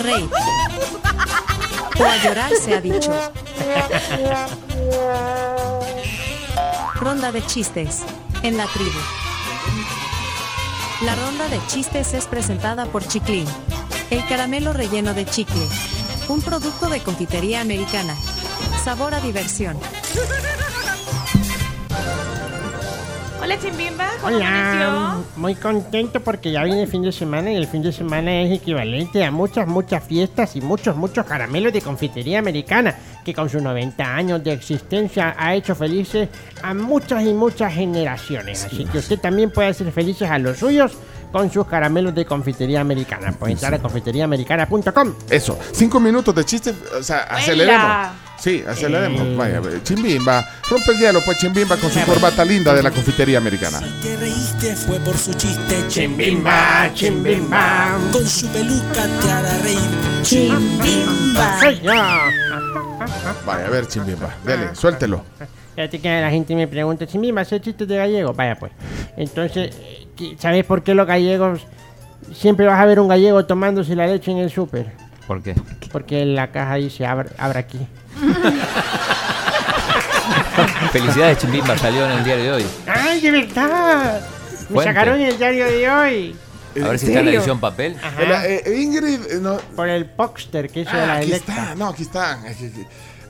reír. O a llorar se ha dicho. Ronda de chistes. En la tribu. La ronda de chistes es presentada por Chiclin. El caramelo relleno de chicle. Un producto de confitería americana. Sabor a diversión. Hola Chimbimba, ¿cómo Hola, amaneció? muy contento porque ya viene el fin de semana y el fin de semana es equivalente a muchas, muchas fiestas y muchos, muchos caramelos de confitería americana que con sus 90 años de existencia ha hecho felices a muchas y muchas generaciones. Así que usted también puede hacer felices a los suyos con sus caramelos de confitería americana. Puede entrar a confiteríaamericana.com. Eso, cinco minutos de chiste, o sea, aceleremos. Sí, aceleremos. Eh. Vaya, Chimbimba, rompe el hielo, pues Chimbimba con su corbata linda de la confitería americana. Te reíste fue por su chiste. Chimbimba, chimbimba. Con su peluca te hará reír. Chimbimba. Vaya, a ver, Chimbimba, dele, suéltelo. Fíjate que la gente me pregunta, si misma hacer chistes de gallego, vaya pues. Entonces, eh, ¿qué- ¿sabes por qué los gallegos siempre vas a ver un gallego tomándose la leche en el súper? ¿Por qué? Porque en la caja dice abra, abra aquí. Felicidades, Chimbimba, salió en el diario de hoy. ¡Ay, de verdad! Me Fuente. sacaron en el diario de hoy. A ver si está en la edición papel. Ajá. Eh, eh, Ingrid, eh, no. Por el Poxter que hizo Ah, la aquí está, no, aquí aquí.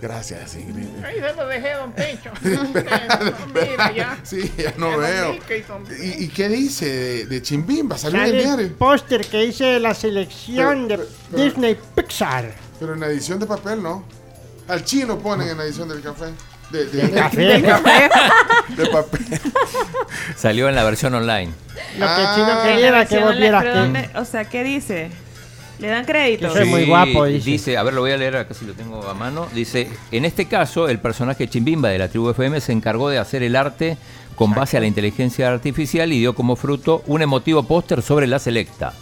Gracias, Ingrid. Ahí se lo dejé, don Pecho. Mira ya. Sí, ya no Ya no veo. pica y son- ¿Y, y qué dice de, de Chimbimba? Salió en el Sale el diario. póster que dice la selección Pero- de pero- Disney Pixar. Pero en la edición de papel, ¿no? Al chino ponen en la edición del café. De, de- El de- café. de papel. Salió en la versión online. Lo que Ah. Chino quería era que que... ¿dónde- O sea, ¿qué dice? ¿Le dan crédito? Muy guapo, dice. a ver, lo voy a leer acá si lo tengo a mano. Dice, en este caso, el personaje Chimbimba de la tribu FM se encargó de hacer el arte con base a la inteligencia artificial y dio como fruto un emotivo póster sobre la selecta.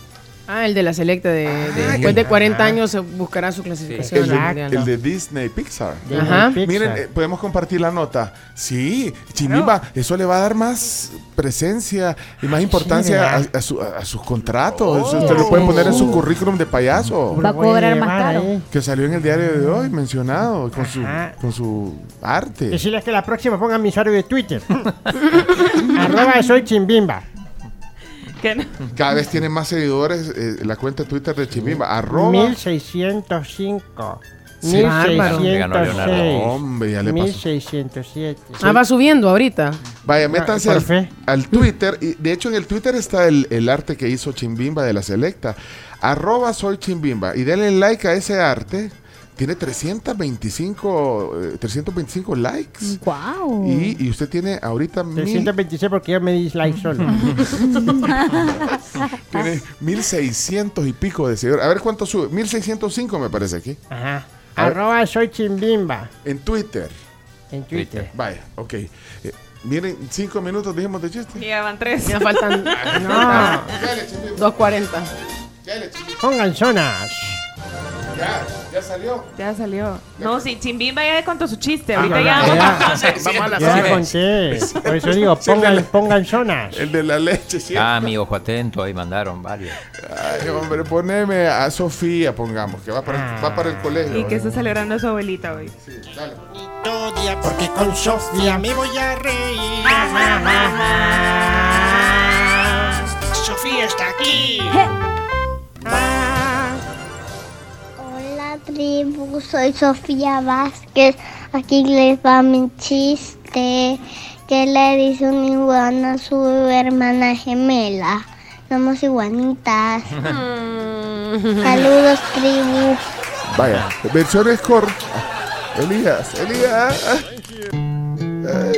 Ah, el de la selecta de, de- Ah, después de que- 40 años se buscará su clasificación. El de, el de Disney Pixar. Ajá. Pixar. Miren, eh, podemos compartir la nota. Sí, Chimbimba, eso le va a dar más presencia y más importancia a, su- a- sus contratos. Eso usted lo puede poner en su currículum de payaso. Va a cobrar más caro. Que salió en el diario de hoy mencionado con su, con su arte. Decirles que la próxima pongan mi usuario de Twitter. Arroba soy chimbimba. No- Cada vez tiene más seguidores eh, la cuenta de Twitter de Chimbimba. Arroba. 1605. Sí. Bárbaro. Le ganó a Leonardo. 1606. Hombre, ya le pasó. 1607. Ah, va subiendo ahorita. Vaya, métanse por al, fe. al Twitter. Y de hecho, en el Twitter está el, el arte que hizo Chimbimba de la Selecta. Arroba soy Chimbimba. Y denle like a ese arte. Tiene 325, eh, 325 likes. ¡Wow! Y, y usted tiene ahorita mil, 326 porque yo me di dislike solo. tiene 1600 y pico de seguidores. A ver cuánto sube. 1605 me parece aquí. Ajá. A ver. Arroba soy chimbimba. En Twitter. En Twitter. Vaya, ok. Eh, miren, cinco minutos dijimos de chiste. Ya van tres. Ya faltan No, Dale, Chimbimba. 2.40. Dale, Chimbimba. pongan zonas. Ya, ya salió. Ya salió. No, sí, Chimbimba ya contó su chiste. Ah, Ahorita ya, ya. ya, Vamos a la ya conté. Por eso digo, pongan, pongan zonas. El de la leche, sí. Ah, mi ojo atento, ahí mandaron varios. Ay, hombre, poneme a Sofía, pongamos, que va para, el- va para el colegio. Y que está celebrando a su abuelita hoy. Sí, dale. Bonito día porque con Sofía me voy a reír. Sofía está aquí. Tribu, soy Sofía Vázquez. Aquí les va mi chiste. Que le dice una iguana a su hermana gemela. Somos iguanitas. Saludos tribu. Vaya, versión score. Elías, Elías.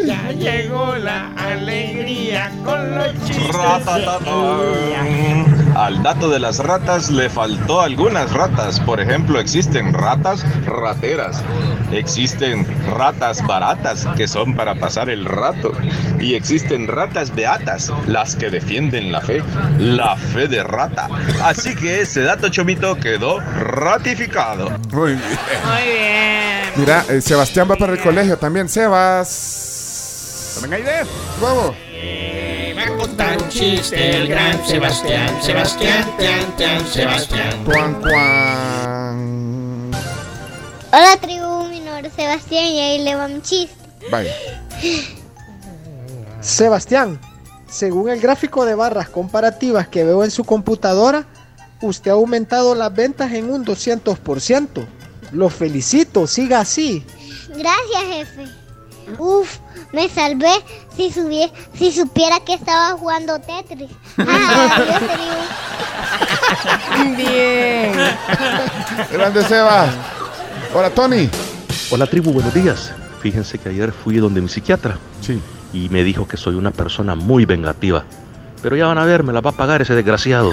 Ya llegó la alegría con los chistes. Al dato de las ratas le faltó algunas ratas. Por ejemplo, existen ratas rateras. Existen ratas baratas que son para pasar el rato. Y existen ratas beatas, las que defienden la fe. La fe de rata. Así que ese dato chomito quedó ratificado. Muy bien. Muy bien. Mira, eh, Sebastián va para el colegio también. Sebas. Tomen aire. Vamos. Un chiste, el gran Sebastián, Sebastián, Tian, Tian, Sebastián. Cuan, cuan. Hola tribu, mi nombre es Sebastián y ahí le va mi chiste. Vaya. Sebastián, según el gráfico de barras comparativas que veo en su computadora, usted ha aumentado las ventas en un 200%. Lo felicito, siga así. Gracias, jefe. Uf, me salvé si, subie- si supiera que estaba jugando Tetris. Ah, tribu. Bien. Grande Sebas. Hola, Tony. Hola tribu, buenos días. Fíjense que ayer fui donde mi psiquiatra Sí. y me dijo que soy una persona muy vengativa. Pero ya van a ver, me la va a pagar ese desgraciado.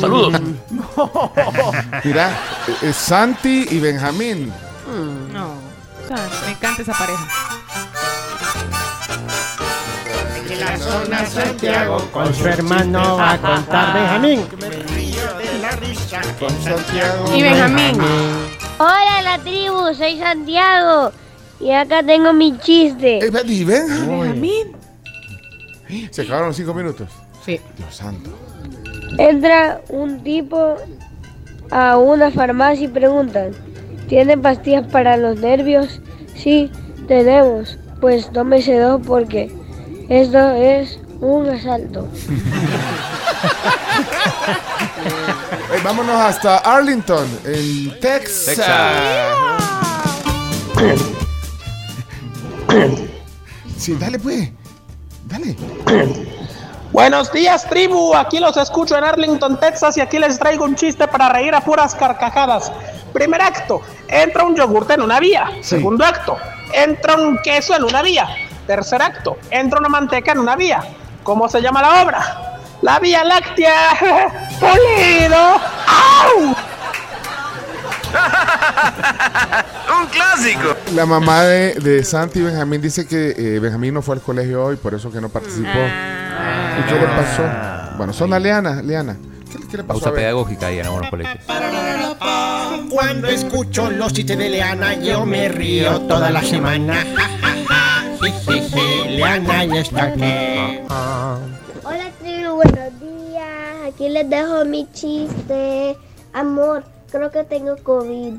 Saludos. Mira, eh, Santi y Benjamín. No. O sea, me encanta esa pareja. La zona Santiago con su hermano va a contar Benjamín. Y Benjamín. Hola, la tribu, soy Santiago. Y acá tengo mi chiste. Eh, ¿Y Benja? Benjamín. Se acabaron los cinco minutos. Sí. Dios santo. Entra un tipo a una farmacia y preguntan, ¿tienen pastillas para los nervios? Sí, tenemos. Pues tómese dos porque esto es un asalto. Vámonos hasta Arlington, en Texas. Sí, dale pues. Dale. Buenos días, tribu. Aquí los escucho en Arlington, Texas, y aquí les traigo un chiste para reír a puras carcajadas. Primer acto, entra un yogurte en una vía. Segundo acto, entra un queso en una vía. Tercer acto, entra una manteca en una vía. ¿Cómo se llama la obra? La Vía Láctea. ¡Pulido! ¡Au! Un clásico. La mamá de, de Santi y Benjamín dice que eh, Benjamín no fue al colegio hoy, por eso que no participó. ¿Y qué le pasó? Bueno, son a Leana, Leana. ¿Qué, qué le pasó? Pausa pedagógica ahí en algunos colegios. Cuando escucho los chistes de Leana, yo me río toda la semana. Leana ya está aquí. Hola tribu, buenos días. Aquí les dejo mi chiste. Amor, creo que tengo COVID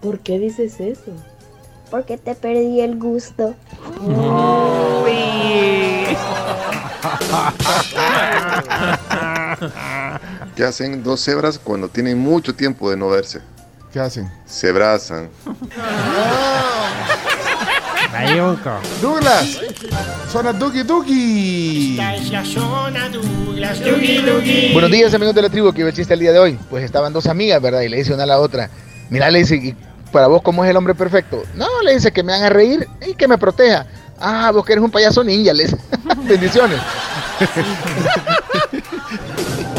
¿Por qué dices eso? porque te perdí el gusto. ¿Qué hacen dos cebras cuando tienen mucho tiempo de no verse? ¿Qué hacen? Se abrazan. Bayunco. Douglas. Zona Duki Duki. Esta es la zona Douglas. Dugi, dugi. Buenos días amigos de la tribu, que el chiste el día de hoy. Pues estaban dos amigas, ¿verdad? Y le dice una a la otra, mira, le dice, "¿Y para vos cómo es el hombre perfecto? No, le dice que me haga reír y que me proteja. Ah, vos que eres un payaso ninja, le dice. Bendiciones.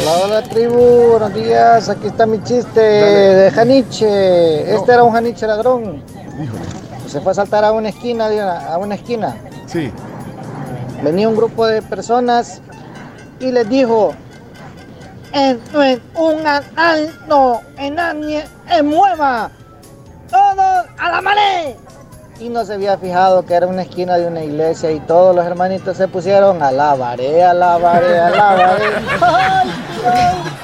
Hola, hola tribu, buenos días. Aquí está mi chiste de Janiche. Este era un Janiche ladrón. Se fue a saltar a una esquina, a una esquina. Sí. Venía un grupo de personas y les dijo, esto es un asalto, en nadie se mueva, todos a la pared. Y no se había fijado que era una esquina de una iglesia y todos los hermanitos se pusieron a la pared, a la pared, a la pared.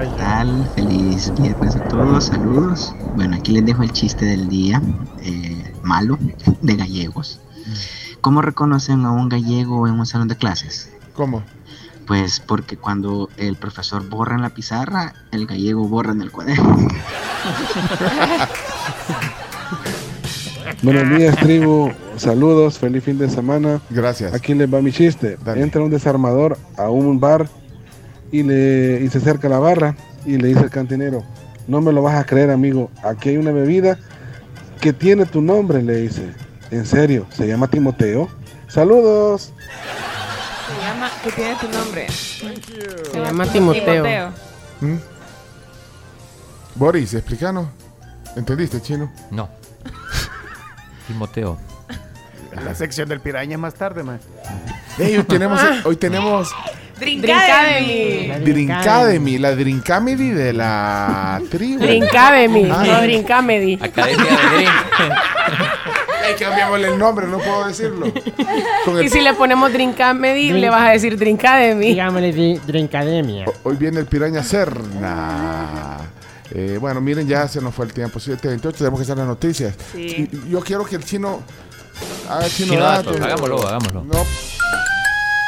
¿Qué tal? Feliz viernes a todos, saludos. Bueno, aquí les dejo el chiste del día, eh, malo, de gallegos. ¿Cómo reconocen a un gallego en un salón de clases? ¿Cómo? Pues porque cuando el profesor borra en la pizarra, el gallego borra en el cuaderno. Buenos días, tribu. Saludos, feliz fin de semana. Gracias. Aquí les va mi chiste. Entra un desarmador a un bar y, le, y se acerca a la barra y le dice al cantinero, no me lo vas a creer, amigo. Aquí hay una bebida que tiene tu nombre, le dice. En serio, se llama Timoteo. Saludos. Se llama, ¿qué tiene tu nombre? Se llama Timoteo. ¿Mm? Boris, explícanos. ¿Entendiste, chino? No. Timoteo. La sección del piraña es más tarde, man. Ey, hoy tenemos, hoy tenemos Drinkademy. Drinkademy, la Drinkademy de la tribu. Drinkademy, Ah, no Drinkademy. Academia de Drink. Ay, cambiémosle el nombre, no puedo decirlo. Con el- Y si le ponemos Drincamedy, le vas a decir Drincademy. Digámosle Dri- Drinkademia. Hoy viene el Piraña Serna. Eh, bueno, miren, ya se nos fue el tiempo. 728, tenemos que hacer las noticias. Sí. Yo quiero que el chino haga chino, Chino datos. datos, hagámoslo, hagámoslo. No,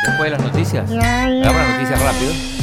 Después de las noticias. Hagamos las noticias rápido.